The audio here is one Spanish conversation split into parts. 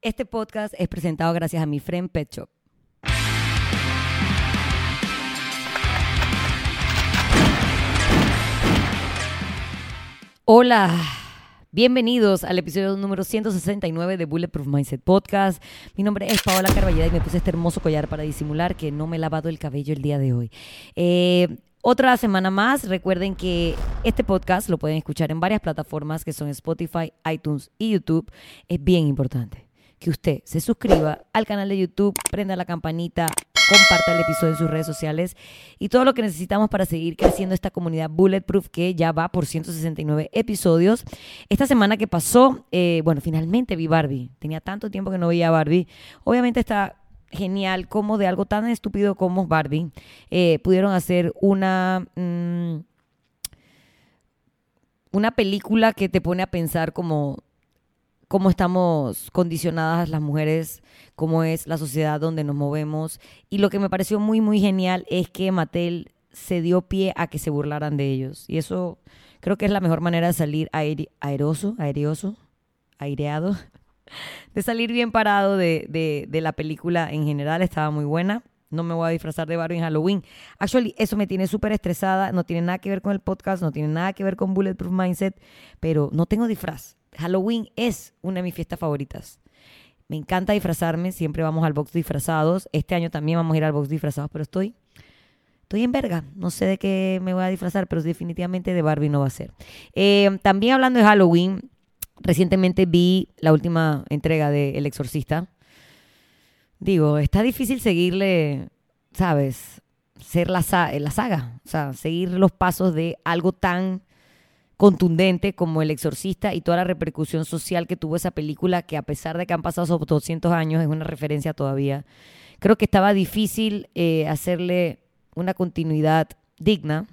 Este podcast es presentado gracias a mi friend Pet Shop. Hola, bienvenidos al episodio número 169 de Bulletproof Mindset Podcast. Mi nombre es Paola Carballeda y me puse este hermoso collar para disimular que no me he lavado el cabello el día de hoy. Eh, otra semana más. Recuerden que este podcast lo pueden escuchar en varias plataformas que son Spotify, iTunes y YouTube. Es bien importante que usted se suscriba al canal de YouTube, prenda la campanita, comparta el episodio en sus redes sociales y todo lo que necesitamos para seguir creciendo esta comunidad Bulletproof que ya va por 169 episodios. Esta semana que pasó, eh, bueno, finalmente vi Barbie. Tenía tanto tiempo que no veía Barbie. Obviamente está genial como de algo tan estúpido como Barbie eh, pudieron hacer una... Mm, una película que te pone a pensar como cómo estamos condicionadas las mujeres, cómo es la sociedad donde nos movemos. Y lo que me pareció muy, muy genial es que Mattel se dio pie a que se burlaran de ellos. Y eso creo que es la mejor manera de salir aeroso, aereoso, aireado, de salir bien parado de, de, de, la película en general. Estaba muy buena. No me voy a disfrazar de Barbie en Halloween. Actually, eso me tiene súper estresada. No tiene nada que ver con el podcast, no tiene nada que ver con Bulletproof Mindset, pero no tengo disfraz. Halloween es una de mis fiestas favoritas. Me encanta disfrazarme, siempre vamos al box disfrazados. Este año también vamos a ir al box disfrazados, pero estoy estoy en verga. No sé de qué me voy a disfrazar, pero definitivamente de Barbie no va a ser. Eh, también hablando de Halloween, recientemente vi la última entrega de El Exorcista. Digo, está difícil seguirle, ¿sabes? Ser la, la saga, o sea, seguir los pasos de algo tan contundente como El Exorcista y toda la repercusión social que tuvo esa película, que a pesar de que han pasado 200 años, es una referencia todavía. Creo que estaba difícil eh, hacerle una continuidad digna.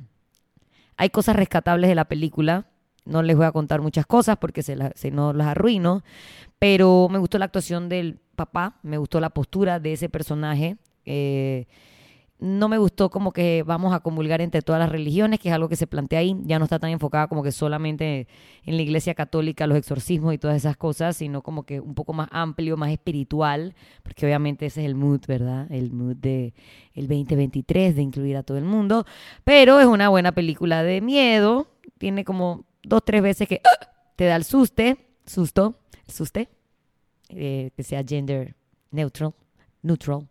Hay cosas rescatables de la película. No les voy a contar muchas cosas porque se, no las arruino. Pero me gustó la actuación del papá, me gustó la postura de ese personaje. Eh, no me gustó como que vamos a comulgar entre todas las religiones, que es algo que se plantea ahí, ya no está tan enfocada como que solamente en la iglesia católica, los exorcismos y todas esas cosas, sino como que un poco más amplio, más espiritual, porque obviamente ese es el mood, ¿verdad? El mood de el 2023 de incluir a todo el mundo, pero es una buena película de miedo, tiene como dos, tres veces que ¡ah! te da el suste, susto, suste, eh, que sea gender neutral neutral.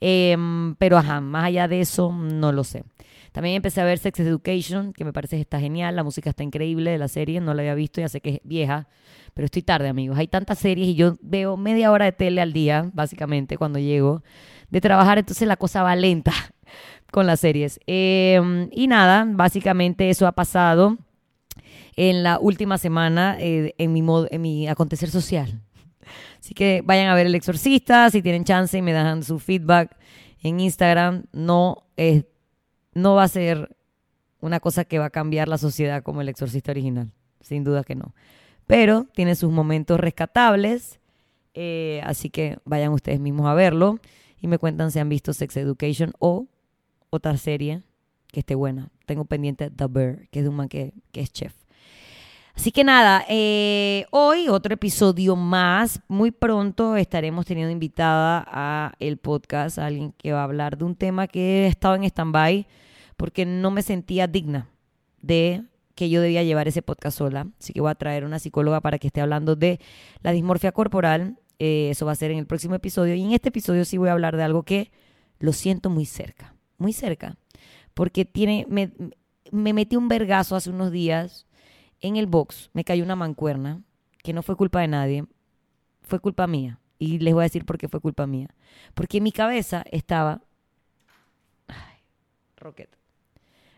Em, pero ajá, más allá de eso, no lo sé. También empecé a ver Sex Education, que me parece que está genial, la música está increíble de la serie, no la había visto, ya sé que es vieja, pero estoy tarde, amigos. Hay tantas series y yo veo media hora de tele al día, básicamente, cuando llego de trabajar, entonces la cosa va lenta con las series. Em, y nada, básicamente eso ha pasado en la última semana eh, en, mi en mi acontecer social. Así que vayan a ver El Exorcista, si tienen chance y me dejan su feedback en Instagram. No, no va a ser una cosa que va a cambiar la sociedad como El Exorcista original, sin duda que no. Pero tiene sus momentos rescatables, eh, así que vayan ustedes mismos a verlo y me cuentan si han visto Sex Education o otra serie que esté buena. Tengo pendiente The Bear, que es de un man que es chef. Así que nada, eh, hoy otro episodio más. Muy pronto estaremos teniendo invitada a el podcast a alguien que va a hablar de un tema que he estado en stand-by porque no me sentía digna de que yo debía llevar ese podcast sola. Así que voy a traer una psicóloga para que esté hablando de la dismorfia corporal. Eh, eso va a ser en el próximo episodio. Y en este episodio sí voy a hablar de algo que lo siento muy cerca, muy cerca. Porque tiene, me, me metí un vergazo hace unos días en el box me cayó una mancuerna, que no fue culpa de nadie, fue culpa mía. Y les voy a decir por qué fue culpa mía. Porque mi cabeza estaba... Ay, Rocket.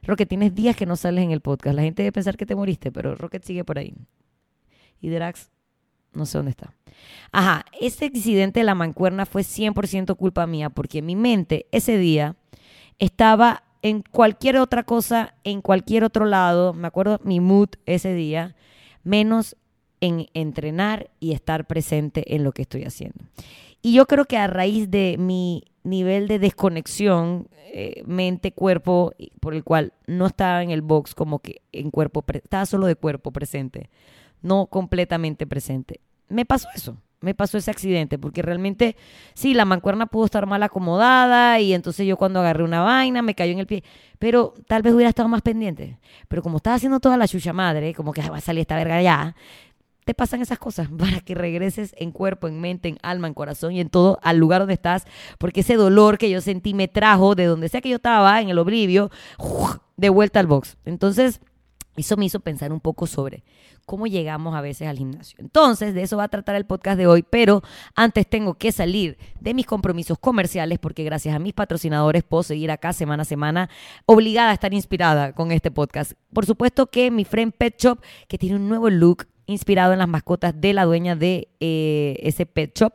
Rocket, tienes días que no sales en el podcast. La gente debe pensar que te moriste, pero Rocket sigue por ahí. Y Drax, no sé dónde está. Ajá, ese accidente de la mancuerna fue 100% culpa mía, porque en mi mente ese día estaba en cualquier otra cosa, en cualquier otro lado, me acuerdo mi mood ese día, menos en entrenar y estar presente en lo que estoy haciendo. Y yo creo que a raíz de mi nivel de desconexión eh, mente-cuerpo, por el cual no estaba en el box como que en cuerpo, estaba solo de cuerpo presente, no completamente presente. Me pasó eso. Me pasó ese accidente, porque realmente, sí, la mancuerna pudo estar mal acomodada y entonces yo cuando agarré una vaina me cayó en el pie, pero tal vez hubiera estado más pendiente. Pero como estaba haciendo toda la chucha madre, como que va a salir esta verga ya, te pasan esas cosas para que regreses en cuerpo, en mente, en alma, en corazón y en todo al lugar donde estás, porque ese dolor que yo sentí me trajo de donde sea que yo estaba, en el oblivio, de vuelta al box. Entonces, eso me hizo pensar un poco sobre cómo llegamos a veces al gimnasio. Entonces, de eso va a tratar el podcast de hoy, pero antes tengo que salir de mis compromisos comerciales porque gracias a mis patrocinadores puedo seguir acá semana a semana obligada a estar inspirada con este podcast. Por supuesto que mi friend Pet Shop, que tiene un nuevo look, inspirado en las mascotas de la dueña de eh, ese pet shop.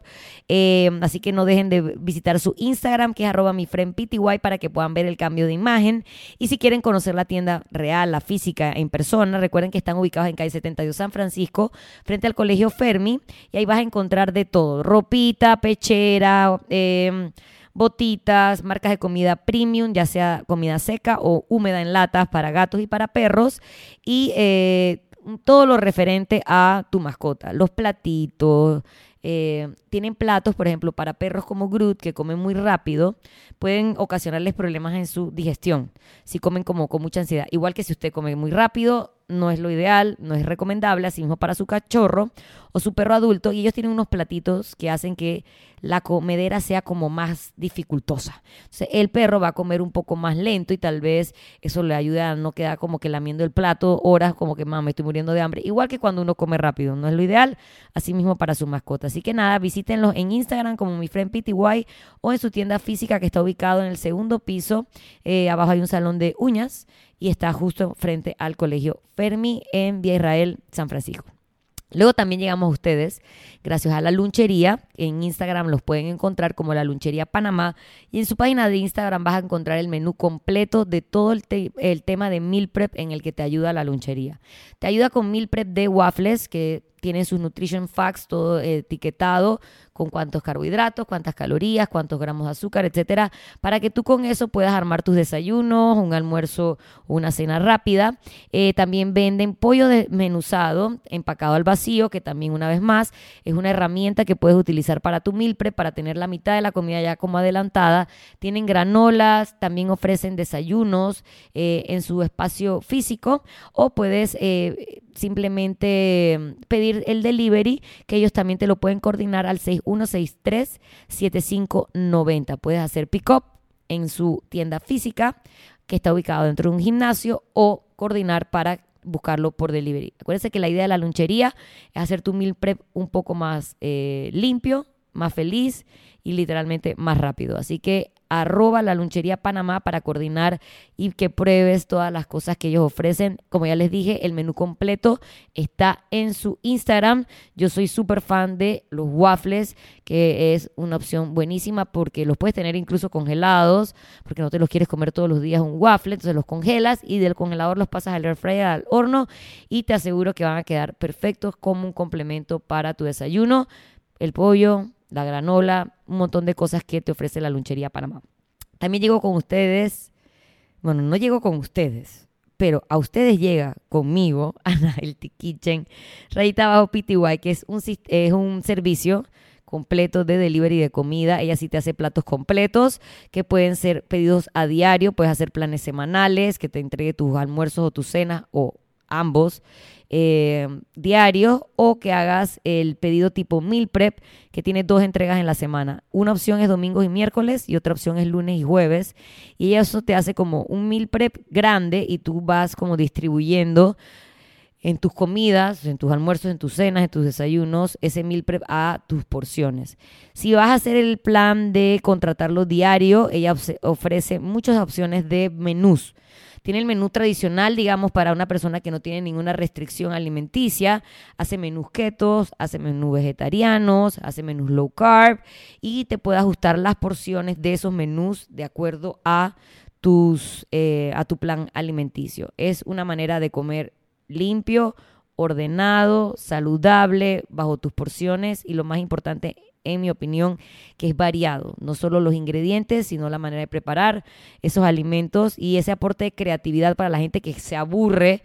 Eh, así que no dejen de visitar su Instagram, que es arroba mi friend PTY, para que puedan ver el cambio de imagen. Y si quieren conocer la tienda real, la física, en persona, recuerden que están ubicados en calle 72 San Francisco, frente al Colegio Fermi. Y ahí vas a encontrar de todo, ropita, pechera, em, botitas, marcas de comida premium, ya sea comida seca o húmeda en latas para gatos y para perros. Y eh, todo lo referente a tu mascota, los platitos. Eh, tienen platos, por ejemplo, para perros como Groot, que comen muy rápido, pueden ocasionarles problemas en su digestión, si comen como con mucha ansiedad. Igual que si usted come muy rápido, no es lo ideal, no es recomendable, así mismo para su cachorro o su perro adulto. Y ellos tienen unos platitos que hacen que la comedera sea como más dificultosa. Entonces, el perro va a comer un poco más lento y tal vez eso le ayude a no quedar como que lamiendo el plato horas, como que, me estoy muriendo de hambre. Igual que cuando uno come rápido, no es lo ideal, así mismo para su mascota. Así que nada, visítenlos en Instagram como mi friend PTY o en su tienda física que está ubicado en el segundo piso. Eh, abajo hay un salón de uñas y está justo frente al colegio Fermi en Vía Israel, San Francisco. Luego también llegamos a ustedes gracias a la lunchería. En Instagram los pueden encontrar como la lunchería Panamá. Y en su página de Instagram vas a encontrar el menú completo de todo el, tema de meal prep en el que te ayuda la lunchería. Te ayuda con meal prep de waffles que tienen sus nutrition facts todo etiquetado con cuántos carbohidratos, cuántas calorías, cuántos gramos de azúcar, etcétera, para que tú con eso puedas armar tus desayunos, un almuerzo una cena rápida. Eh, también venden pollo desmenuzado, empacado al vacío, que también una vez más es una herramienta que puedes utilizar para tu meal prep, para tener la mitad de la comida ya como adelantada. Tienen granolas, también ofrecen desayunos eh, en su espacio físico o puedes eh, simplemente mm, pedir el delivery, que ellos también te lo pueden coordinar al 6163-7590. Puedes hacer pick-up en su tienda física, que está ubicado dentro de un gimnasio, o coordinar para buscarlo por delivery. Acuérdense que la idea de la lunchería es hacer tu meal prep un poco más eh, limpio, más feliz y literalmente más rápido. Así que arroba la lunchería Panamá para coordinar y que pruebes todas las cosas que ellos ofrecen. Como ya les dije, el menú completo está en su Instagram. Yo soy súper fan de los waffles, que es una opción buenísima porque los puedes tener incluso congelados, porque no te los quieres comer todos los días un waffle, entonces los congelas y del congelador los pasas al air fryer, al horno y te aseguro que van a quedar perfectos como un complemento para tu desayuno. El pollo, la granola, un montón de cosas que te ofrece la lunchería Panamá. También llego con ustedes, bueno, no llego con ustedes, pero a ustedes llega conmigo a Healthy Kitchen, rayita abajo PTY, que es un, es un servicio completo de delivery de comida. Ella sí te hace platos completos que pueden ser pedidos a diario, puedes hacer planes semanales, que te entregue tus almuerzos o tus cenas o ambos eh, diarios o que hagas el pedido tipo meal prep que tiene dos entregas en la semana. Una opción es domingos y miércoles y otra opción es lunes y jueves. Y eso te hace como un meal prep grande y tú vas como distribuyendo en tus comidas, en tus almuerzos, en tus cenas, en tus desayunos, ese meal prep a tus porciones. Si vas a hacer el plan de contratarlo diario, ella ofrece muchas opciones de menús tiene el menú tradicional, digamos, para una persona que no tiene ninguna restricción alimenticia. Hace menús ketos, hace menús vegetarianos, hace menús low carb y te puede ajustar las porciones de esos menús de acuerdo a, tus, eh, a tu plan alimenticio. Es una manera de comer limpio, ordenado, saludable, bajo tus porciones y lo más importante, en mi opinión, que es variado, no solo los ingredientes, sino la manera de preparar esos alimentos y ese aporte de creatividad para la gente que se aburre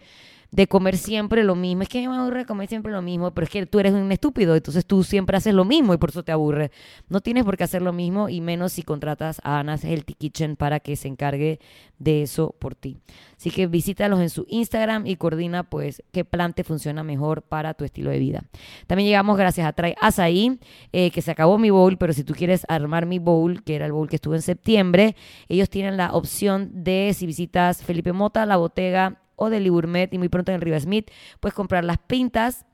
de comer siempre lo mismo. Es que me aburre comer siempre lo mismo, pero es que tú eres un estúpido, entonces tú siempre haces lo mismo y por eso te aburre. No tienes por qué hacer lo mismo y menos si contratas a Ana's Healthy Kitchen para que se encargue de eso por ti. Así que visítalos en su Instagram y coordina pues qué plan te funciona mejor para tu estilo de vida. También llegamos gracias a Try Azaí, eh, que se acabó mi bowl, pero si tú quieres armar mi bowl, que era el bowl que estuvo en septiembre, ellos tienen la opción de si visitas Felipe Mota, la botega o de Liburmet y muy pronto en Riva Smith, puedes comprar las pintas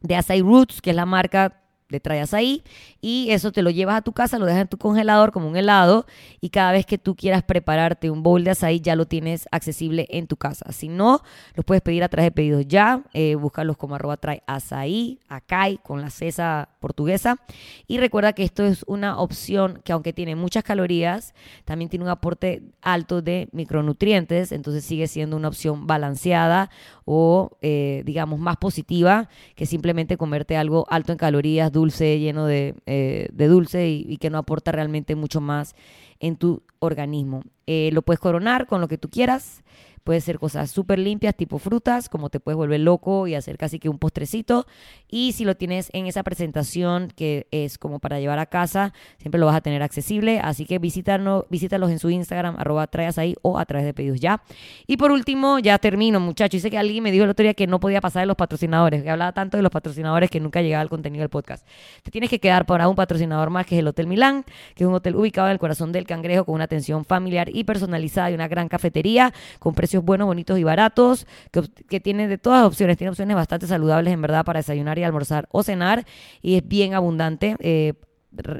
de Acai Roots, que es la marca le traes ahí y eso te lo llevas a tu casa, lo dejas en tu congelador como un helado y cada vez que tú quieras prepararte un bowl de azaí ya lo tienes accesible en tu casa. Si no, los puedes pedir a través de pedidos ya, eh, búscalos como arroba trae azaí, acai con la cesa portuguesa y recuerda que esto es una opción que aunque tiene muchas calorías, también tiene un aporte alto de micronutrientes, entonces sigue siendo una opción balanceada o eh, digamos más positiva que simplemente comerte algo alto en calorías dulce, lleno de, eh, dulce y, que no aporta realmente mucho más en tu organismo. Eh, lo puedes coronar con lo que tú quieras. Puede ser cosas súper limpias, tipo frutas, como te puedes volver loco y hacer casi que un postrecito. Y si lo tienes en esa presentación que es como para llevar a casa, siempre lo vas a tener accesible. Así que visítanos, visítalos en su Instagram, arroba traes ahí o a través de pedidos ya. Y por último, ya termino, muchachos. Sé que alguien me dijo el otro día que no podía pasar de los patrocinadores, que hablaba tanto de los patrocinadores que nunca llegaba al contenido del podcast. Te tienes que quedar para un patrocinador más, que es el Hotel Milán, que es un hotel ubicado en el corazón del cangrejo con una atención familiar y personalizada y una gran cafetería con precios buenos, bonitos y baratos, que, que tiene de todas opciones, tiene opciones bastante saludables en verdad para desayunar y almorzar o cenar y es bien abundante, eh,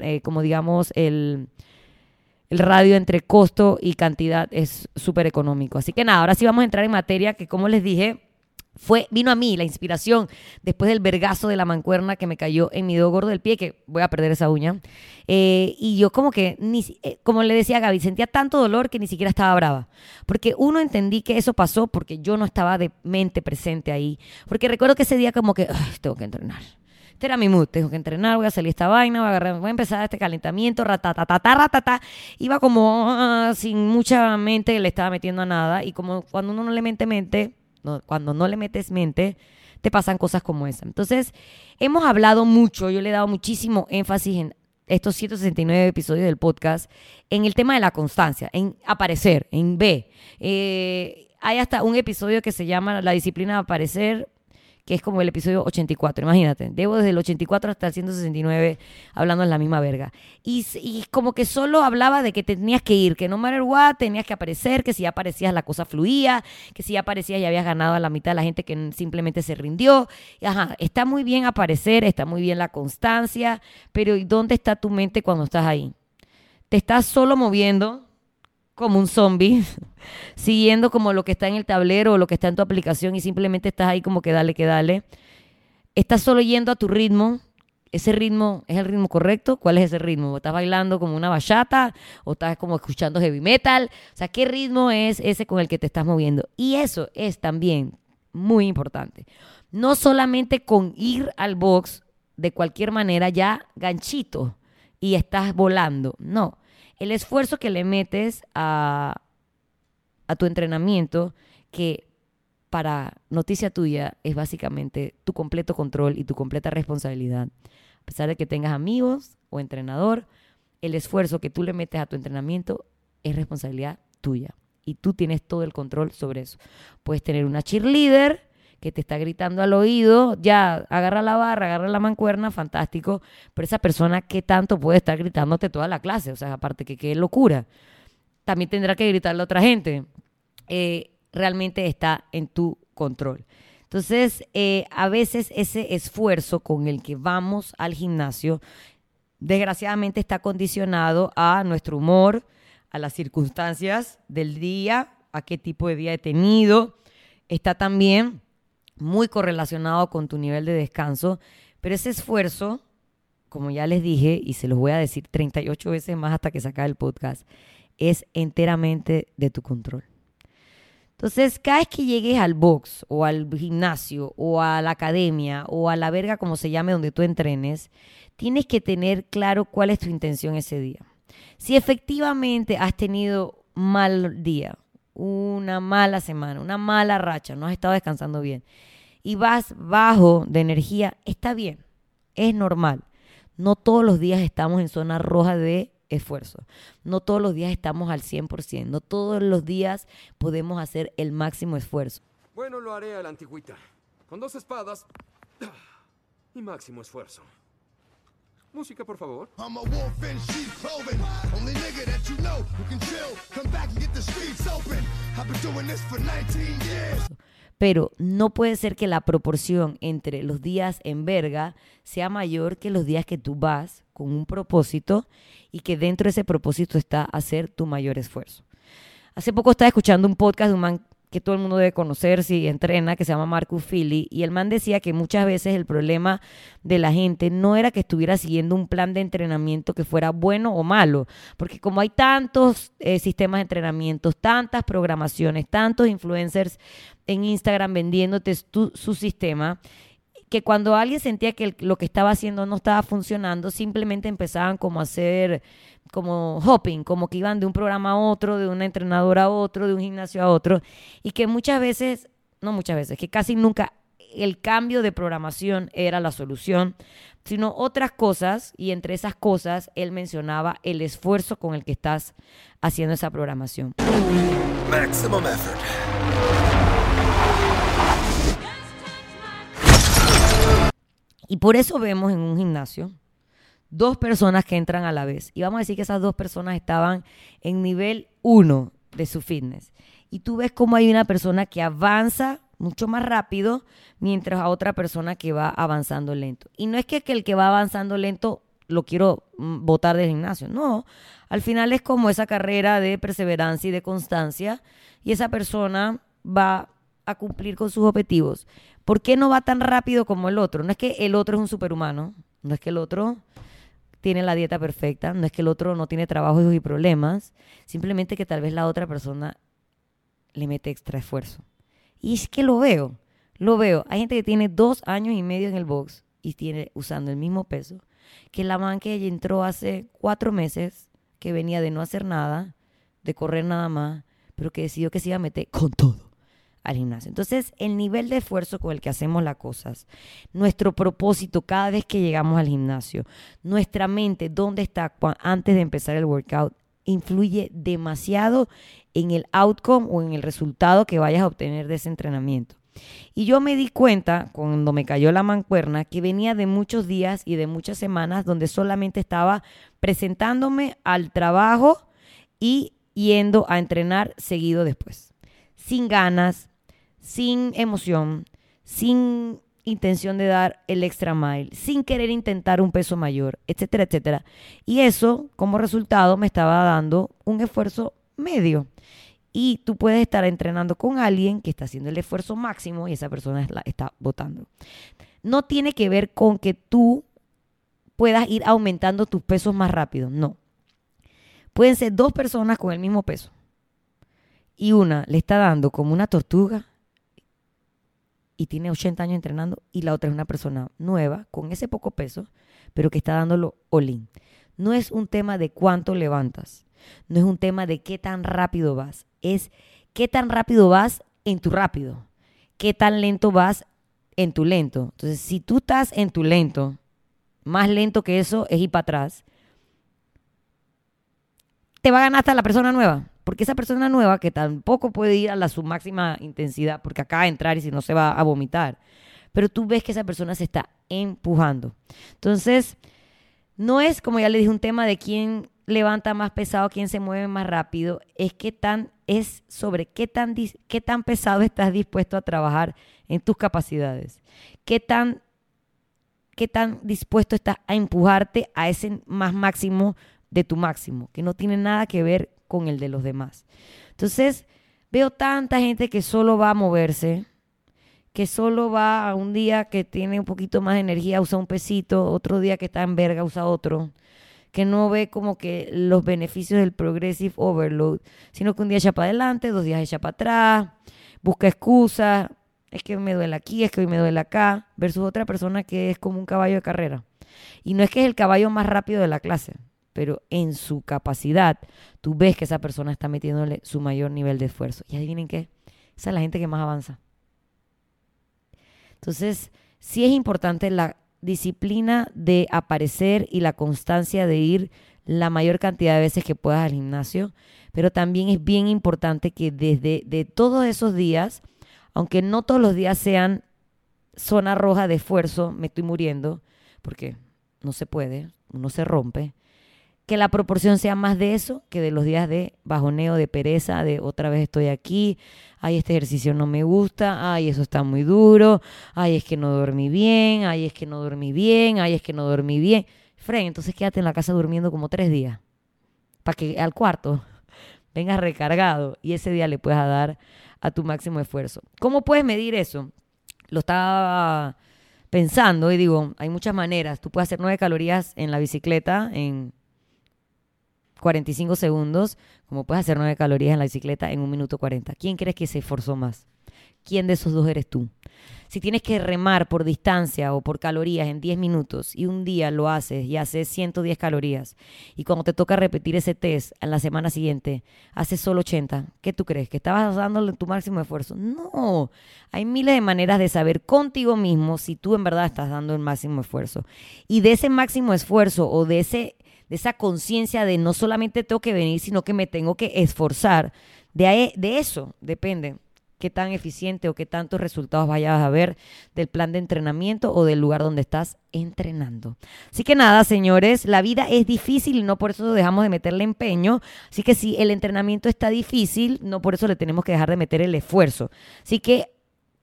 eh, como digamos, el, el radio entre costo y cantidad es súper económico. Así que nada, ahora sí vamos a entrar en materia que como les dije, fue, vino a mí la inspiración después del vergazo de la mancuerna que me cayó en mi dedo gordo del pie, que voy a perder esa uña. Eh, y yo como que, ni, eh, como le decía a Gaby, sentía tanto dolor que ni siquiera estaba brava. Porque uno entendí que eso pasó porque yo no estaba de mente presente ahí. Porque recuerdo que ese día como que, tengo que entrenar. Este era mi mood, tengo que entrenar, voy a salir esta vaina, voy a, agarrar, a empezar este calentamiento, ratatatata, ratata. Iba como ah, sin mucha mente, le estaba metiendo a nada. Y como cuando uno no le mente mente, cuando no le metes mente, te pasan cosas como esa. Entonces, hemos hablado mucho, yo le he dado muchísimo énfasis en estos 169 episodios del podcast, en el tema de la constancia, en aparecer, en B. Eh, hay hasta un episodio que se llama La disciplina de aparecer, que es como el episodio 84, imagínate. Debo desde el 84 hasta el 169 hablando en la misma verga. Y, como que solo hablaba de que tenías que ir, que no matter what, tenías que aparecer, que si ya aparecías la cosa fluía, que si ya aparecías ya habías ganado a la mitad de la gente que simplemente se rindió. ajá, está muy bien aparecer, está muy bien la constancia, pero ¿y dónde está tu mente cuando estás ahí? Te estás solo moviendo como un zombie, siguiendo como lo que está en el tablero o lo que está en tu aplicación y simplemente estás ahí como que dale, que dale. Estás solo yendo a tu ritmo. ¿Ese ritmo es el ritmo correcto? ¿Cuál es ese ritmo? ¿Estás bailando como una bachata o estás como escuchando heavy metal? O sea, ¿qué ritmo es ese con el que te estás moviendo? Y eso es también muy importante. No solamente con ir al box de cualquier manera ya ganchito y estás volando. No, el esfuerzo que le metes a, a tu entrenamiento, que para noticia tuya es básicamente tu completo control y tu completa responsabilidad. A pesar de que tengas amigos o entrenador, el esfuerzo que tú le metes a tu entrenamiento es responsabilidad tuya. Y tú tienes todo el control sobre eso. Puedes tener una cheerleader que te está gritando al oído, ya, agarra la barra, agarra la mancuerna, fantástico, pero esa persona, ¿qué tanto puede estar gritándote toda la clase? O sea, aparte que qué locura. También tendrá que gritarle a otra gente. Eh, realmente está en tu control. Entonces, eh, a veces ese esfuerzo con el que vamos al gimnasio, desgraciadamente está condicionado a nuestro humor, a las circunstancias del día, a qué tipo de día he tenido. Está también muy correlacionado con tu nivel de descanso, pero ese esfuerzo, como ya les dije, y se los voy a decir 38 veces más hasta que se el podcast, es enteramente de tu control. Entonces, cada vez que llegues al box o al gimnasio o a la academia o a la verga, como se llame, donde tú entrenes, tienes que tener claro cuál es tu intención ese día. Si efectivamente has tenido mal día una mala semana, una mala racha, no has estado descansando bien y vas bajo de energía, está bien, es normal. No todos los días estamos en zona roja de esfuerzo. No todos los días estamos al 100%. No todos los días podemos hacer el máximo esfuerzo. Bueno, lo haré a la antigüita. Con dos espadas y máximo esfuerzo. Música, por favor. Pero no puede ser que la proporción entre los días en verga sea mayor que los días que tú vas con un propósito y que dentro de ese propósito está hacer tu mayor esfuerzo. Hace poco estaba escuchando un podcast de un man que todo el mundo debe conocer si entrena, que se llama Marcus Philly, y el man decía que muchas veces el problema de la gente no era que estuviera siguiendo un plan de entrenamiento que fuera bueno o malo, porque como hay tantos eh, sistemas de entrenamiento, tantas programaciones, tantos influencers en Instagram vendiéndote su sistema, que cuando alguien sentía que lo que estaba haciendo no estaba funcionando, simplemente empezaban como a hacer como hopping, como que iban de un programa a otro, de una entrenadora a otro, de un gimnasio a otro, y que muchas veces, no muchas veces, que casi nunca el cambio de programación era la solución, sino otras cosas, y entre esas cosas él mencionaba el esfuerzo con el que estás haciendo esa programación. Maximum effort. Y por eso vemos en un gimnasio dos personas que entran a la vez. Y vamos a decir que esas dos personas estaban en nivel 1 de su fitness. Y tú ves cómo hay una persona que avanza mucho más rápido mientras a otra persona que va avanzando lento. Y no es que, el que va avanzando lento lo quiero mm, botar del gimnasio. No, al final es como esa carrera de perseverancia y de constancia y esa persona va a cumplir con sus objetivos. ¿Por qué no va tan rápido como el otro? No es que el otro es un superhumano, no es que el otro tiene la dieta perfecta, no es que el otro no tiene trabajos y problemas, simplemente que tal vez la otra persona le mete extra esfuerzo. Y es que lo veo, lo veo. Hay gente que tiene dos años y medio en el box y tiene usando el mismo peso que la man que entró hace cuatro meses, que venía de no hacer nada, de correr nada más, pero que decidió que se iba a meter con todo al gimnasio. Entonces, el nivel de esfuerzo con el que hacemos las cosas, nuestro propósito cada vez que llegamos al gimnasio, nuestra mente, dónde está antes de empezar el workout, influye demasiado en el outcome o en el resultado que vayas a obtener de ese entrenamiento. Y yo me di cuenta cuando me cayó la mancuerna que venía de muchos días y de muchas semanas donde solamente estaba presentándome al trabajo y yendo a entrenar seguido después. Sin ganas, sin emoción, sin intención de dar el extra mile, sin querer intentar un peso mayor, etcétera, etcétera. Y eso, como resultado, me estaba dando un esfuerzo medio. Y tú puedes estar entrenando con alguien que está haciendo el esfuerzo máximo y esa persona está votando. No tiene que ver con que tú puedas ir aumentando tus pesos más rápido, no. Pueden ser dos personas con el mismo peso. Y una le está dando como una tortuga y tiene 80 años entrenando y la otra es una persona nueva con ese poco peso, pero que está dándolo all No es un tema de cuánto levantas, no es un tema de qué tan rápido vas, es qué tan rápido vas en tu rápido, qué tan lento vas en tu lento. Entonces, si tú estás en tu lento, más lento que eso es ir para atrás, te va a ganar hasta la persona nueva. Porque esa persona nueva que tampoco puede ir a la su máxima intensidad, porque acaba de entrar y si no se va a vomitar, pero tú ves que esa persona se está empujando. Entonces, no es, como ya le dije, un tema de quién levanta más pesado, quién se mueve más rápido, es que tan es sobre qué tan qué tan pesado estás dispuesto a trabajar en tus capacidades. Qué tan qué tan dispuesto estás a empujarte a ese más máximo de tu máximo, que no tiene nada que ver con el de los demás. Entonces, veo tanta gente que solo va a moverse, que solo va a un día que tiene un poquito más de energía, usa un pesito, otro día que está en verga, usa otro, que no ve como que los beneficios del progressive overload, sino que un día echa para adelante, dos días echa para atrás, busca excusas, es que me duele aquí, es que hoy me duele acá, versus otra persona que es como un caballo de carrera. Y no es que es el caballo más rápido de la clase, pero en su capacidad, tú ves que esa persona está metiéndole su mayor nivel de esfuerzo. Y adivinen qué, esa es la gente que más avanza. Entonces, sí es importante la disciplina de aparecer y la constancia de ir la mayor cantidad de veces que puedas al gimnasio, pero también es bien importante que desde de todos esos días, aunque no todos los días sean zona roja de esfuerzo, me estoy muriendo, porque no se puede, uno se rompe, que la proporción sea más de eso que de los días de bajoneo, de pereza, de otra vez estoy aquí, ay, este ejercicio no me gusta, ay, eso está muy duro, ay, es que no dormí bien, ay, es que no dormí bien, ay, es que no dormí bien. Fren, entonces quédate en la casa durmiendo como tres días, para que al cuarto vengas recargado y ese día le puedas dar a tu máximo esfuerzo. ¿Cómo puedes medir eso? Lo estaba pensando y digo, hay muchas maneras. Tú puedes hacer nueve calorías en la bicicleta en 45 segundos, como puedes hacer 9 calorías en la bicicleta en un minuto 40. ¿Quién crees que se esforzó más? ¿Quién de esos dos eres tú? Si tienes que remar por distancia o por calorías en 10 minutos y un día lo haces y haces 110 calorías y cuando te toca repetir ese test en la semana siguiente haces solo 80, ¿qué tú crees? ¿Que estabas dándole tu máximo esfuerzo? No, hay miles de maneras de saber contigo mismo si tú en verdad estás dando el máximo esfuerzo. Y de ese máximo esfuerzo o de ese de esa conciencia de no solamente tengo que venir, sino que me tengo que esforzar. De, de eso depende qué tan eficiente o qué tantos resultados vayas a ver del plan de entrenamiento o del lugar donde estás entrenando. Así que nada, señores, la vida es difícil y no por eso dejamos de meterle empeño. Así que si el entrenamiento está difícil, no por eso le tenemos que dejar de meter el esfuerzo. Así que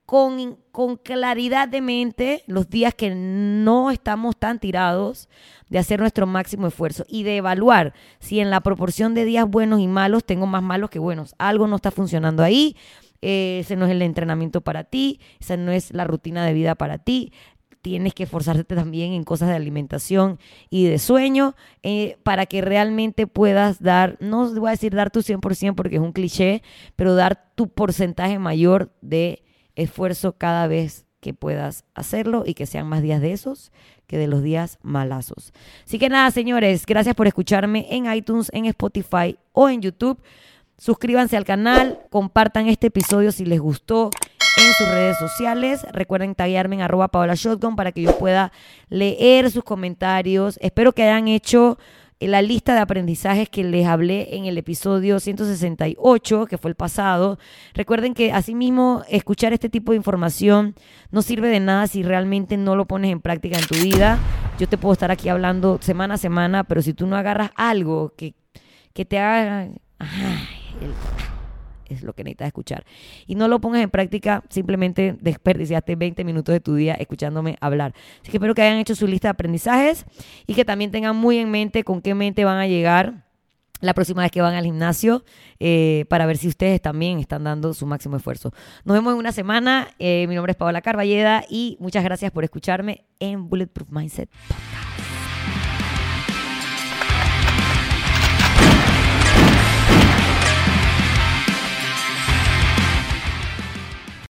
con, con, claridad de mente los días que no estamos tan tirados de hacer nuestro máximo esfuerzo y de evaluar si en la proporción de días buenos y malos tengo más malos que buenos. Algo no está funcionando ahí, eh, ese no es el entrenamiento para ti, esa no es la rutina de vida para ti. Tienes que esforzarte también en cosas de alimentación y de sueño eh, para que realmente puedas dar, no voy a decir dar tu 100% porque es un cliché, pero dar tu porcentaje mayor de esfuerzo cada vez que puedas hacerlo y que sean más días de esos que de los días malazos. Así que nada, señores, gracias por escucharme en iTunes, en Spotify o en YouTube. Suscríbanse al canal, compartan este episodio si les gustó en sus redes sociales. Recuerden taguearme en arroba Paola Shotgun para que yo pueda leer sus comentarios. Espero que hayan hecho la lista de aprendizajes que les hablé en el episodio 168, que fue el pasado. Recuerden que asimismo escuchar este tipo de información no sirve de nada si realmente no lo pones en práctica en tu vida. Yo te puedo estar aquí hablando semana a semana, pero si tú no agarras algo que, que te haga... Ay, es lo que necesitas escuchar. Y no lo pongas en práctica, simplemente desperdiciaste 20 minutos de tu día escuchándome hablar. Así que espero que hayan hecho su lista de aprendizajes y que también tengan muy en mente con qué mente van a llegar la próxima vez que van al gimnasio eh, para ver si ustedes también están dando su máximo esfuerzo. Nos vemos en una semana. Eh, mi nombre es Paola Carballeda y muchas gracias por escucharme en Bulletproof Mindset.